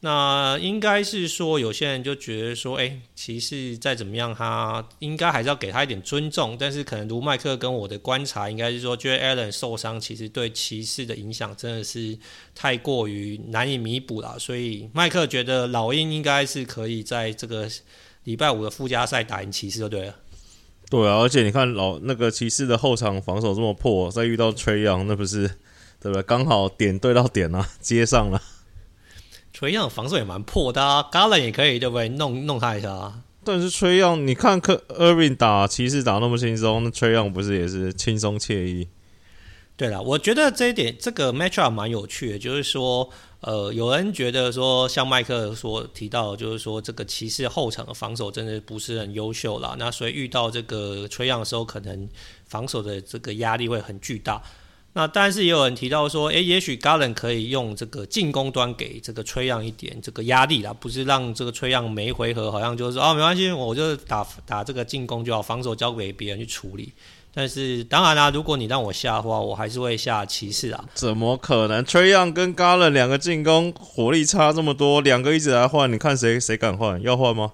那应该是说，有些人就觉得说，哎、骑士再怎么样，他应该还是要给他一点尊重。但是可能如麦克跟我的观察，应该是说，Jarrett Allen 受伤，其实对骑士的影响真的是太过于难以弥补了。所以麦克觉得老鹰应该是可以在这个礼拜五的附加赛打赢骑士就对了。对啊，而且你看老那个骑士的后场防守这么破，再遇到 Trae Young，那不是对不对？刚好点对到点啊，接上了。崔样防守也蛮破的啊，Garland 也可以对不对？弄弄他一下啊。但是崔样，你看克 Irving 打骑士打那么轻松，那崔样不是也是轻松惬意？对了，我觉得这一点这个 matchup 蛮有趣的，就是说，呃，有人觉得说，像麦克所提到，就是说这个骑士后场的防守真的不是很优秀啦。那所以遇到这个崔样的时候，可能防守的这个压力会很巨大。那但是也有人提到说，诶，也许 Garland 可以用这个进攻端给这个崔杨一点这个压力啦，不是让这个崔杨每回合好像就是说哦，没关系，我就打打这个进攻就好，防守交给别人去处理。但是当然啦，如果你让我下的话，我还是会下骑士啊。怎么可能？崔杨跟 Garland 两个进攻火力差这么多，两个一直来换，你看谁谁敢换？要换吗？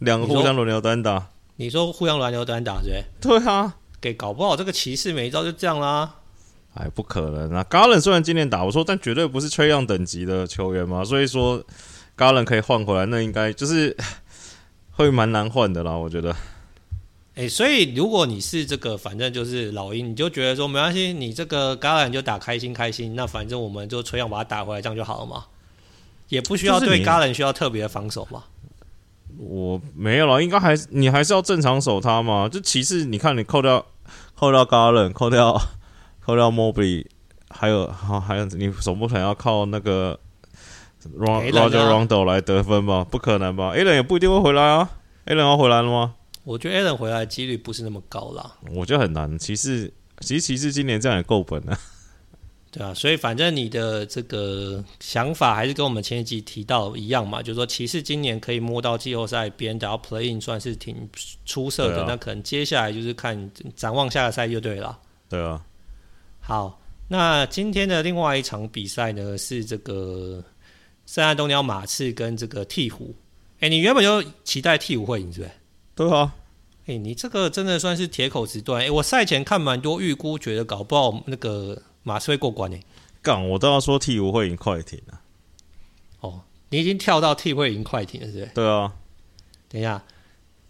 两个互相轮流单打。你说互相轮流单打对？对啊，给搞不好这个骑士每一招就这样啦。哎，不可能啊！Garland 虽然今年打不错，但绝对不是 Trae Young 等级的球员嘛。所以说，Garland 可以换回来，那应该就是 会蛮难换的啦。我觉得。哎、欸，所以如果你是这个，反正就是老鹰，你就觉得说没关系，你这个 Garland 就打开心开心，那反正我们就 Trae Young 把他打回来，这样就好了嘛。也不需要对 Garland 需要特别的防守嘛。我没有了，应该还是你还是要正常守他嘛。就骑士，你看你扣掉扣掉 Garland，扣掉。扣掉 Mobley，还有还还有，你总不可能要靠那个 Rajon Rondo 来得分吧？不可能吧？Allen 也不一定会回来啊。Allen 要回来了吗？我觉得 Allen 回来的几率不是那么高啦。我觉得很难。骑士其实骑士今年这样也够本了。对啊，所以反正你的这个想法还是跟我们前一集提到一样嘛，就是说骑士今年可以摸到季后赛边，然后 Playing 算是挺出色的。啊、那可能接下来就是看展望下个赛季就对了。对啊。好，那今天的另外一场比赛呢，是这个圣安东尼奥马刺跟这个鹈鹕。哎、欸，你原本就期待鹈鹕会赢，是不是？对啊。哎、欸，你这个真的算是铁口直断。哎、欸，我赛前看蛮多预估，觉得搞不好那个马刺会过关呢。杠，我都要说鹈鹕会赢快艇啊。哦，你已经跳到鹈鹕会赢快艇了，是不是？对啊。等一下。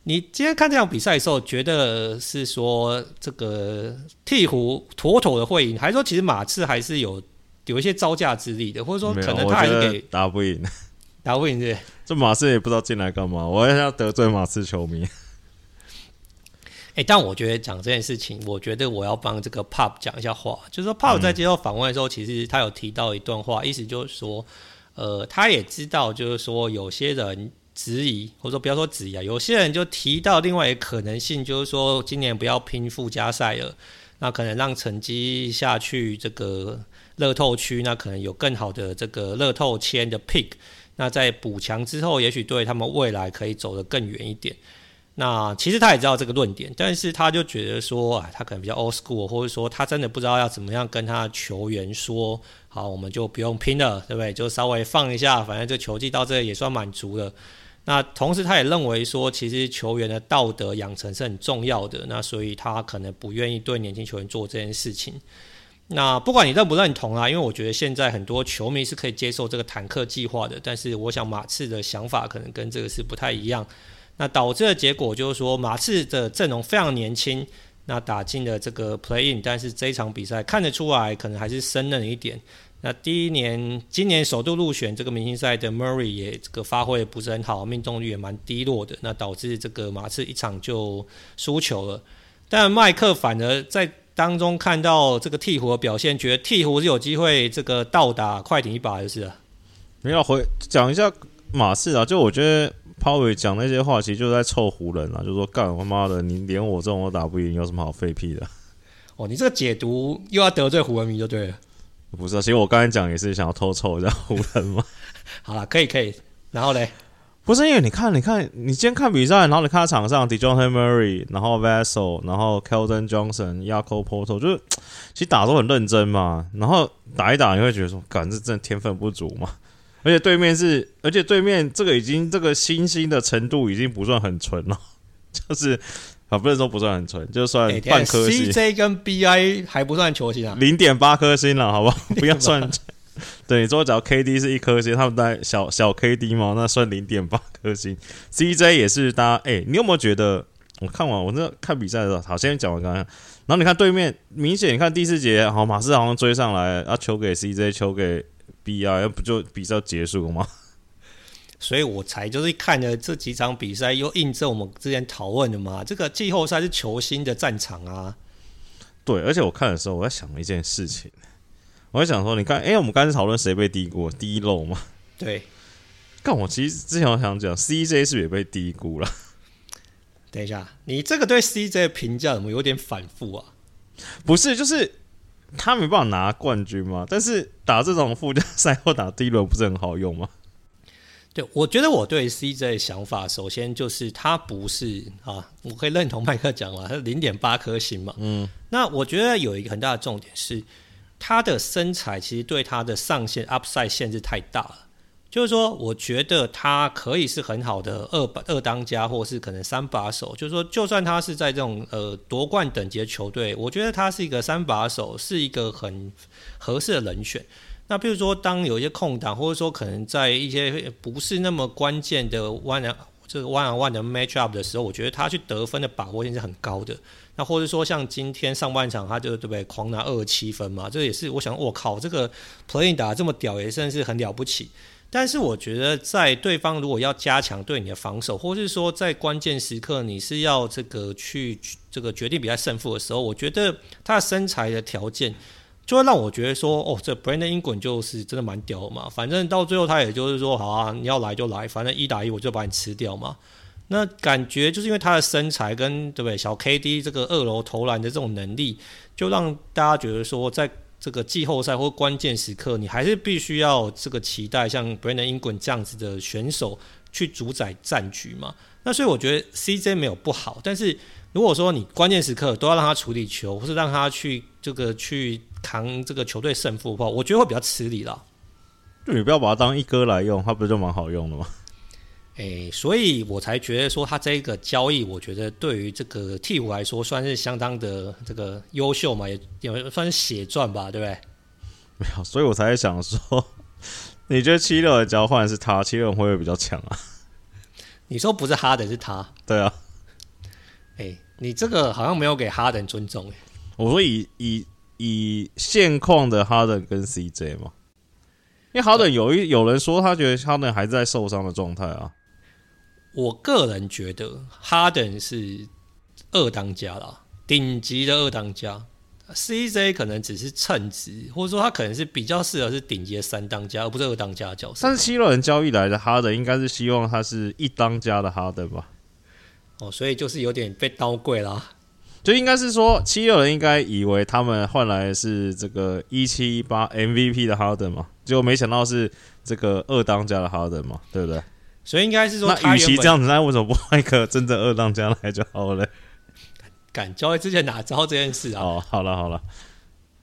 你今天看这场比赛的时候，觉得是说这个鹈鹕妥妥的会赢，还是说其实马刺还是有有一些招架之力的，或者说可能他还是给打不赢，打不赢对？这马刺也不知道进来干嘛，我要得罪马刺球迷。哎、欸，但我觉得讲这件事情，我觉得我要帮这个 Pop 讲一下话，就是说 Pop 在接受访问的时候，其实他有提到一段话，嗯、意思就是说，呃，他也知道，就是说有些人。质疑，或者说不要说质疑啊，有些人就提到另外一个可能性，就是说今年不要拼附加赛了，那可能让成绩下去这个乐透区，那可能有更好的这个乐透签的 pick，那在补强之后，也许对他们未来可以走得更远一点。那其实他也知道这个论点，但是他就觉得说，啊，他可能比较 old school，或者说他真的不知道要怎么样跟他球员说，好，我们就不用拼了，对不对？就稍微放一下，反正这球技到这也算满足了。那同时，他也认为说，其实球员的道德养成是很重要的。那所以，他可能不愿意对年轻球员做这件事情。那不管你认不认同啊，因为我觉得现在很多球迷是可以接受这个坦克计划的。但是，我想马刺的想法可能跟这个是不太一样。那导致的结果就是说，马刺的阵容非常年轻，那打进了这个 Play In，但是这一场比赛看得出来，可能还是生嫩一点。那第一年，今年首度入选这个明星赛的 Murray 也这个发挥不是很好，命中率也蛮低落的，那导致这个马刺一场就输球了。但麦克反而在当中看到这个鹈鹕的表现，觉得鹈鹕是有机会这个倒打快艇一把，就是了。没有回讲一下马刺啊，就我觉得 Powell 讲那些话，其实就是在臭湖人啊，就说干他妈的，你连我这种都打不赢，有什么好废屁的？哦，你这个解读又要得罪湖人迷就对了。不是，其实我刚才讲也是想要偷臭一下湖人嘛。好了，可以可以。然后嘞，不是因为你看，你看，你今天看比赛，然后你看他场上，Dejounte Murray，然后 Vassell，然后 Keldon Johnson，Jakob Poeltl，就是其实打都很认真嘛。然后打一打，你会觉得说，感觉真的天分不足嘛。而且对面是，而且对面这个已经这个新星的程度已经不算很纯了，就是。啊，不能说不算很纯，就算半颗星。CJ 跟 BI 还不算球星啊，零点八颗星了，好不好？不要算。对，你说只要 KD 是一颗星，他们在小小 KD 嘛，那算零点八颗星。CJ 也是，大家哎、欸，你有没有觉得？我看完我那看比赛的时候，好，先讲完刚刚。然后你看对面，明显你看第四节，好，马刺好像追上来，啊，球给 CJ，球给 BI，要不就比赛结束了吗？所以我才就是看了这几场比赛，又印证我们之前讨论的嘛。这个季后赛是球星的战场啊。对，而且我看的时候，我在想一件事情，我在想说，你看，哎、欸，我们刚才讨论谁被低估，低漏嘛？对。但我其实之前我想讲，CJ 是不是也被低估了？等一下，你这个对 CJ 的评价怎么有点反复啊？不是，就是他没办法拿冠军嘛，但是打这种附加赛或打第一轮不是很好用吗？对，我觉得我对 CJ 的想法，首先就是他不是啊，我可以认同麦克讲了，他是零点八颗星嘛。嗯，那我觉得有一个很大的重点是，他的身材其实对他的上限 upside 限制太大了。就是说，我觉得他可以是很好的二把二当家，或是可能三把手。就是说，就算他是在这种呃夺冠等级的球队，我觉得他是一个三把手，是一个很合适的人选。那比如说，当有一些空档，或者说可能在一些不是那么关键的 one 这个 one on one 的 match up 的时候，我觉得他去得分的把握性是很高的。那或者说像今天上半场，他就对不对狂拿二十七分嘛？这也是我想，我靠，这个 playing 打这么屌，也算是很了不起。但是我觉得，在对方如果要加强对你的防守，或是说在关键时刻你是要这个去这个决定比赛胜负的时候，我觉得他的身材的条件就会让我觉得说，哦，这 Brandon Ingram 就是真的蛮屌嘛。反正到最后他也就是说，好啊，你要来就来，反正一打一我就把你吃掉嘛。那感觉就是因为他的身材跟对不对小 KD 这个二楼投篮的这种能力，就让大家觉得说在。这个季后赛或关键时刻，你还是必须要这个期待像 Brandon Ingram 这样子的选手去主宰战局嘛？那所以我觉得 CJ 没有不好，但是如果说你关键时刻都要让他处理球，或是让他去这个去扛这个球队胜负的话，我觉得会比较吃力啦。就你不要把他当一哥来用，他不是就蛮好用的吗？诶、欸，所以我才觉得说他这个交易，我觉得对于这个替补来说算是相当的这个优秀嘛，也也算是血赚吧，对不对？没有，所以我才想说，你觉得七六的交换是他，七六会不会比较强啊？你说不是哈登是他？对啊。诶、欸，你这个好像没有给哈登尊重诶。我说以以以现况的哈登跟 CJ 嘛，因为哈登有一有人说他觉得哈登还在受伤的状态啊。我个人觉得哈登是二当家啦，顶级的二当家。CJ 可能只是称职，或者说他可能是比较适合是顶级的三当家，而不是二当家的角色。但是七六人交易来的哈登，应该是希望他是一当家的哈登吧？哦，所以就是有点被刀贵啦。就应该是说七六人应该以为他们换来的是这个一七一八 MVP 的哈登嘛，结果没想到是这个二当家的哈登嘛，对不对？所以应该是说，那与其这样子，那为什么不换一个真正二当家来就好了？敢交易之前哪知道这件事啊？哦，好了好了，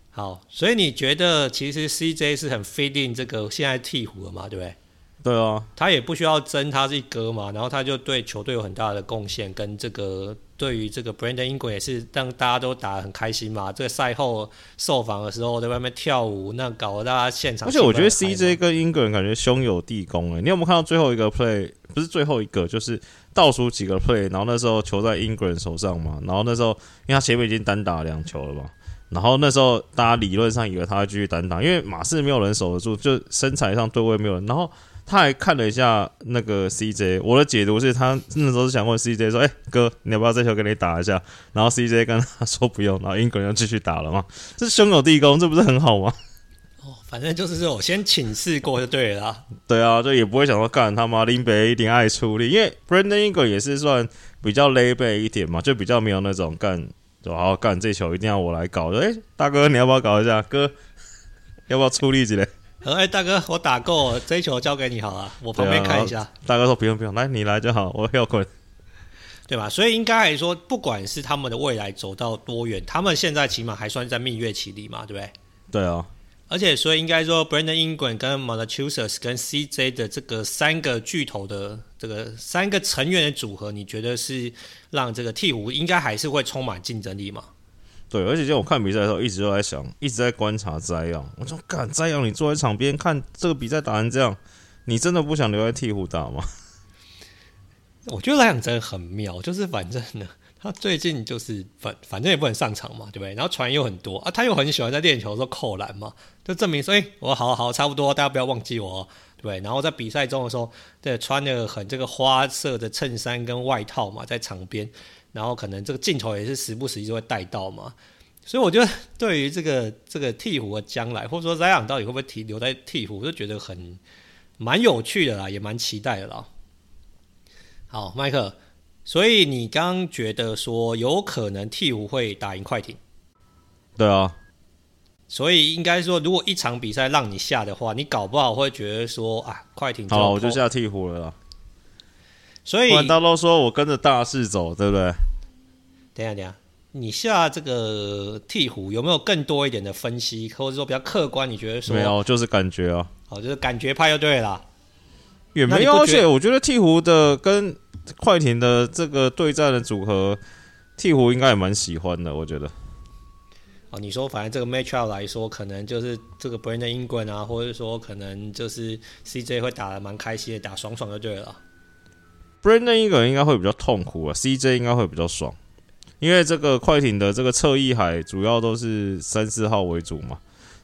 好，所以你觉得其实 CJ 是很 fit in 这个现在鹈鹕的嘛？对不对？对啊，他也不需要争，他是一哥嘛，然后他就对球队有很大的贡献，跟这个。对于这个 Brandon Ingram 也是让大家都打得很开心嘛。这个赛后受访的时候在外面跳舞，那搞得大家现场。而且我觉得 CJ 跟 Ingram 感觉兄友弟恭诶。你有没有看到最后一个 play？不是最后一个，就是倒数几个 play。然后那时候球在 Ingram 手上嘛。然后那时候因为他前面已经单打两球了嘛。然后那时候大家理论上以为他会继续单打，因为马刺没有人守得住，就身材上对位没有人。然后。他还看了一下那个 CJ，我的解读是他那时候是想问 CJ 说：“哎、欸，哥，你要不要这球给你打一下？”然后 CJ 跟他说不用，然后英格兰继续打了嘛。这是兄友弟恭，这不是很好吗？哦，反正就是说我先请示过就对了。对啊，就也不会想说干他妈林北一定爱出力，因为 Brandon Ingram 也是算比较 lay back 一点嘛，就比较没有那种干，就好好干这球一定要我来搞。哎、欸，大哥，你要不要搞一下？哥，要不要出力子嘞？哎、欸，大哥，我打够了，这一球交给你好了，我旁边看一下。大哥说不用不用，来你来就好，我要滚，对吧？所以应该来说，不管是他们的未来走到多远，他们现在起码还算在蜜月期里嘛，对不对？对啊。而且，所以应该说，Brandon Ingram 跟 Montrezl 跟 CJ 的这个三个巨头的这个三个成员的组合，你觉得是让这个鹈鹕应该还是会充满竞争力吗？对，而且就我看比赛的时候，一直都在想，一直在观察摘样。我说，干摘样，你坐在场边看这个比赛打成这样，你真的不想留在鹈鹕打吗？我觉得来讲真的很妙，就是反正呢，他最近就是反反正也不能上场嘛，对不对？然后传又很多啊，他又很喜欢在练球的时候扣篮嘛，就证明说，哎，我好好差不多，大家不要忘记我，对不对？然后在比赛中的时候，对，穿的很这个花色的衬衫跟外套嘛，在场边。然后可能这个镜头也是时不时就会带到嘛，所以我觉得对于这个这个鹈鹕的将来，或者说 Zion 到底会不会停留在鹈鹕，我就觉得很蛮有趣的啦，也蛮期待的啦。好，麦克，所以你刚刚觉得说有可能鹈鹕会打赢快艇？对啊，所以应该说，如果一场比赛让你下的话，你搞不好会觉得说啊，快艇好，我就下鹈鹕了啦。所以大家都说我跟着大势走，对不对？等一下，等一下，你下这个鹈鹕有没有更多一点的分析，或者说比较客观？你觉得说没有，就是感觉啊。好，就是感觉派就对了。也没有，而且我觉得鹈鹕的跟快艇的这个对战的组合，鹈鹕应该也蛮喜欢的。我觉得。哦，你说反正这个 matchup 来说，可能就是这个 Brandon Ingram 啊，或者说可能就是 CJ 会打的蛮开心的，打爽爽就对了。Brandon Ingram 应该会比较痛苦啊，CJ 应该会比较爽，因为这个快艇的这个侧翼海主要都是三四号为主嘛，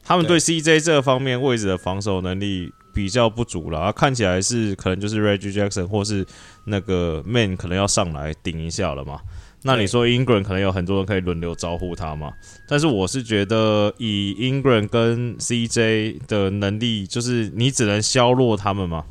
他们对 CJ 这方面位置的防守能力比较不足了，看起来是可能就是 Reggie Jackson 或是那个 Man 可能要上来顶一下了嘛。那你说 Ingram 可能有很多人可以轮流招呼他嘛？但是我是觉得以 Ingram 跟 CJ 的能力，就是你只能削弱他们嘛，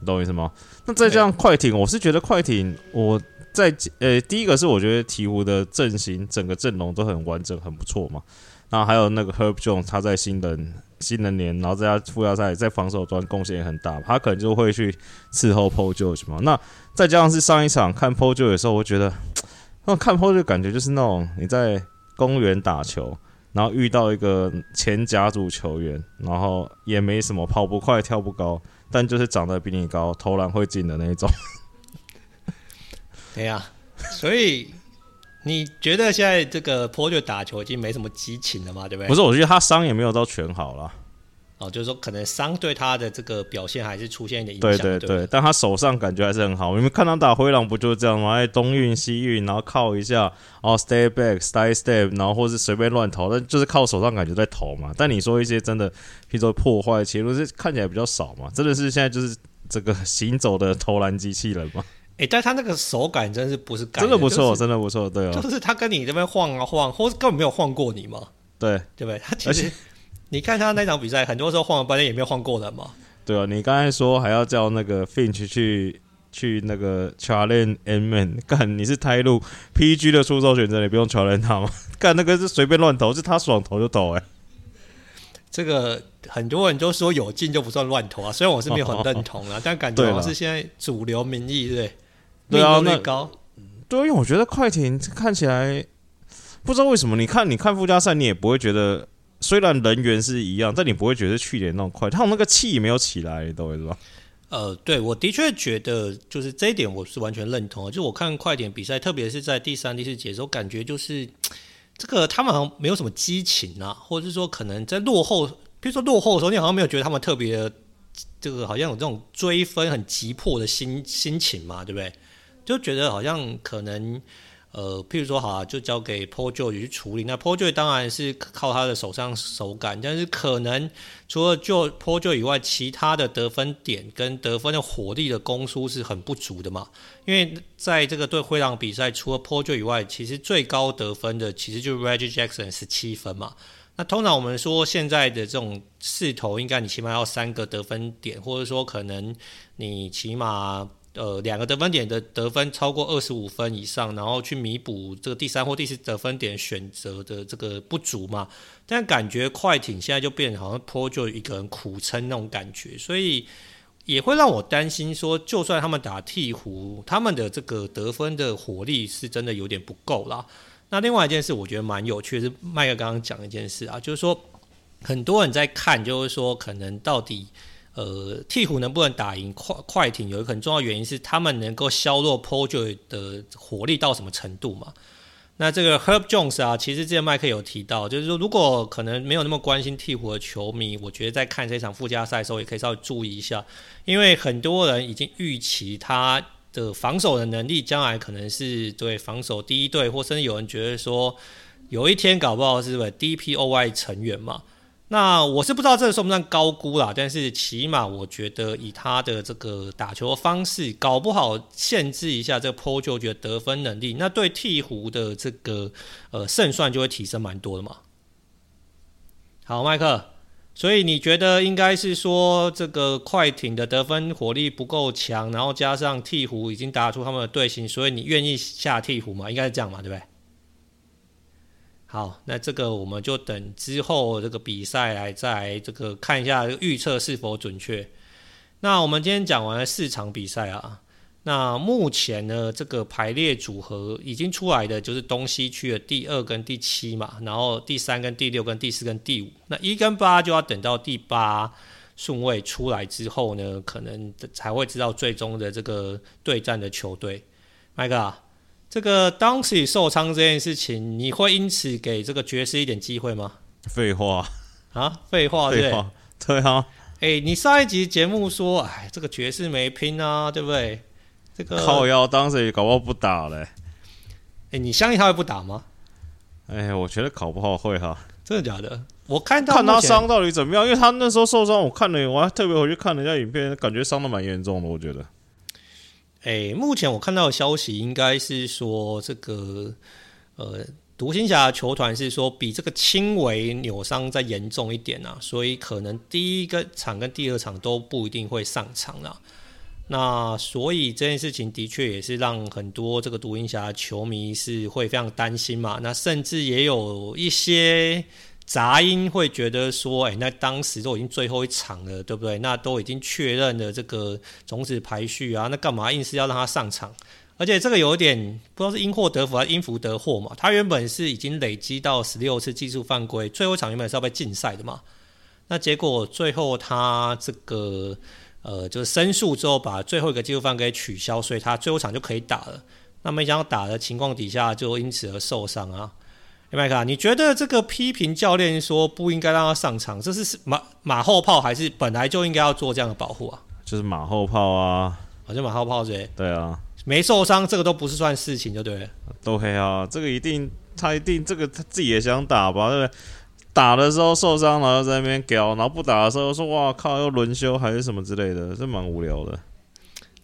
你懂我意思吗？那再加上快艇，我是觉得快艇我在呃第一个是我觉得鹈鹕的阵型整个阵容都很完整，很不错嘛。然后还有那个 Herb Jones，他在新人新人年，然后在他附加赛在防守端贡献也很大，他可能就会去伺候 Paul George 嘛。那再加上是上一场看 Paul George 的时候，我觉得那看 Paul George 感觉就是那种你在公园打球，然后遇到一个前甲组球员，然后也没什么跑不快、跳不高，但就是长得比你高，投篮会进的那一种。对呀，所以。你觉得现在这个 Paul George 打球已经没什么激情了吗？对不对？不是，我觉得他伤也没有到全好了。哦，就是说可能伤对他的这个表现还是出现一点影响。对对对，对，但他手上感觉还是很好。你们看他打灰狼不就是这样吗？哎，东运西运，然后靠一下，然后 stay back，stay step，然后或是随便乱投，但就是靠手上感觉在投嘛。但你说一些真的，譬如说破坏，其实是看起来比较少嘛。真的是现在就是这个 行走的投篮机器人嘛。哎、欸，但他那个手感真是不是干，真的不错，就是、真的不错，对啊、哦，就是他跟你这边晃啊晃，或是根本没有晃过你嘛，对对不对？他其实你看他那场比赛，很多时候晃了半天也没有晃过人嘛。对啊，你刚才说还要叫那个 Finch 去去那个 challenge Amen，干你是胎路 PG 的出手选择，你不用 challenge 他吗？干那个是随便乱投，是他爽投就投哎、欸。这个很多人都说有进就不算乱投啊，虽然我是没有很认同啊，但感觉好像是现在主流民意对不对？对啊，那高，对，因为我觉得快艇看起来不知道为什么，你看，你看附加赛，你也不会觉得，虽然人员是一样，但你不会觉得去年那种快，他们那个气没有起来，你懂是吧？呃，对，我的确觉得就是这一点，我是完全认同的。就我看快点比赛，特别是在第三、第四节的时候，感觉就是这个他们好像没有什么激情啊，或者是说可能在落后，比如说落后的时候，你好像没有觉得他们特别这个好像有这种追分很急迫的心心情嘛，对不对？就觉得好像可能，呃，譬如说，好啊，就交给 Paul George 去处理。那 Paul George 当然是靠他的手上手感，但是可能除了就 Paul George 以外，其他的得分点跟得分的火力的攻输是很不足的嘛。因为在这个对灰狼比赛，除了 Paul George 以外，其实最高得分的其实就是 Reggie Jackson 十七分嘛。那通常我们说现在的这种势头，应该你起码要三个得分点，或者说可能你起码。呃，两个得分点的得分超过二十五分以上，然后去弥补这个第三或第四得分点选择的这个不足嘛。但感觉快艇现在就变成好像 Paul 就一个人苦撑那种感觉，所以也会让我担心说，就算他们打鹈鹕，他们的这个得分的火力是真的有点不够啦。那另外一件事，我觉得蛮有趣的是，麦克刚刚讲一件事啊，就是说很多人在看，就是说可能到底。呃，鹈鹕能不能打赢快快艇，有一个很重要原因是他们能够削弱 Paul George 的火力到什么程度嘛？那这个 Herb Jones 啊，其实之前麦克有提到，就是说如果可能没有那么关心鹈鹕的球迷，我觉得在看这场附加赛的时候，也可以稍微注意一下，因为很多人已经预期他的防守的能力将来可能是对防守第一队，或甚至有人觉得说有一天搞不好是 DPOY 成员嘛。那我是不知道这个算不算高估啦，但是起码我觉得以他的这个打球方式，搞不好限制一下这个 Paul George 的得分能力，那对鹈鹕的这个呃胜算就会提升蛮多的嘛。好，麦克，所以你觉得应该是说这个快艇的得分火力不够强，然后加上鹈鹕已经打出他们的队形，所以你愿意下鹈鹕吗？应该是这样嘛，对不对？好，那这个我们就等之后这个比赛来再来这个看一下预测是否准确。那我们今天讲完了四场比赛啊，那目前呢这个排列组合已经出来的就是东西区的第二跟第七嘛，然后第三跟第六跟第四跟第五，那一跟八就要等到第八顺位出来之后呢，可能才会知道最终的这个对战的球队。麦克。这个当时受伤这件事情，你会因此给这个爵士一点机会吗？废话啊，废话，对，对啊。哎，你上一集节目说，哎，这个爵士没拼啊，对不对？这个靠腰当时也搞不好不打嘞。哎，你相信他会不打吗？哎，我觉得搞不好会哈。真的假的？我看到看他伤到底怎么样，因为他那时候受伤，我看了，我还特别回去看了一下影片，感觉伤的蛮严重的，我觉得。诶，目前我看到的消息应该是说，这个呃，独行侠球团是说比这个轻微扭伤再严重一点啊，所以可能第一个场跟第二场都不一定会上场了。那所以这件事情的确也是让很多这个独行侠球迷是会非常担心嘛。那甚至也有一些。杂音会觉得说，哎、那当时都已经最后一场了，对不对？那都已经确认了这个种子排序啊，那干嘛硬是要让他上场？而且这个有点不知道是因祸得福还是因福得祸嘛。他原本是已经累积到十六次技术犯规，最后一场原本是要被禁赛的嘛。那结果最后他这个呃，就是申诉之后把最后一个技术犯规取消，所以他最后一场就可以打了。那没想到打的情况底下就因此而受伤啊。麦克，你觉得这个批评教练说不应该让他上场，这是马马后炮，还是本来就应该要做这样的保护啊？就是马后炮啊，好像马后炮对。对啊，没受伤，这个都不是算事情，就对了。都黑啊，这个一定他一定这个他自己也想打吧？对不对？打的时候受伤，然后在那边屌，然后不打的时候说哇靠，又轮休还是什么之类的，这蛮无聊的。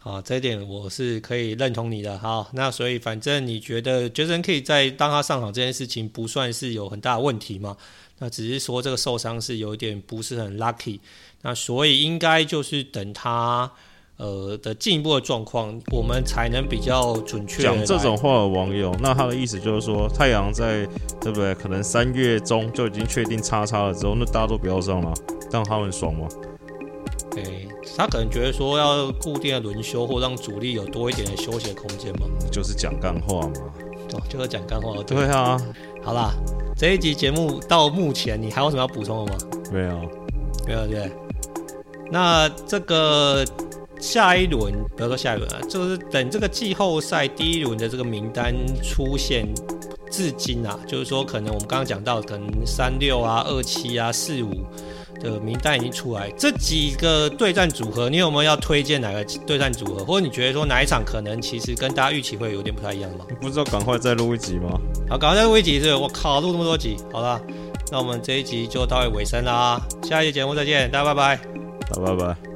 啊，这一点我是可以认同你的。好，那所以反正你觉得杰森可以在当他上场这件事情不算是有很大的问题嘛？那只是说这个受伤是有一点不是很 lucky。那所以应该就是等他呃的进一步的状况，我们才能比较准确讲这种话的网友。那他的意思就是说，太阳在对不对？可能三月中就已经确定叉叉了之后，那大家都不要上了，这样他们爽吗？对。他可能觉得说要固定的轮休，或让主力有多一点的休息的空间嘛，就是讲干话嘛。哦，就是讲干话。对，对啊，好啦，这一集节目到目前，你还有什么要补充的吗？没有，没有对。那这个下一轮，不要说下一轮啊，就是等这个季后赛第一轮的这个名单出现，至今啊，就是说可能我们刚刚讲到，可能三六啊、二七啊、四五。的名单已经出来，这几个对战组合，你有没有要推荐哪个对战组合？或者你觉得说哪一场可能其实跟大家预期会有点不太一样吗？你不知道赶快再录一集吗？好，赶快再录一集是，是我靠，录那么多集，好了，那我们这一集就到尾声啦，下一集节目再见，大家拜拜，大家拜拜。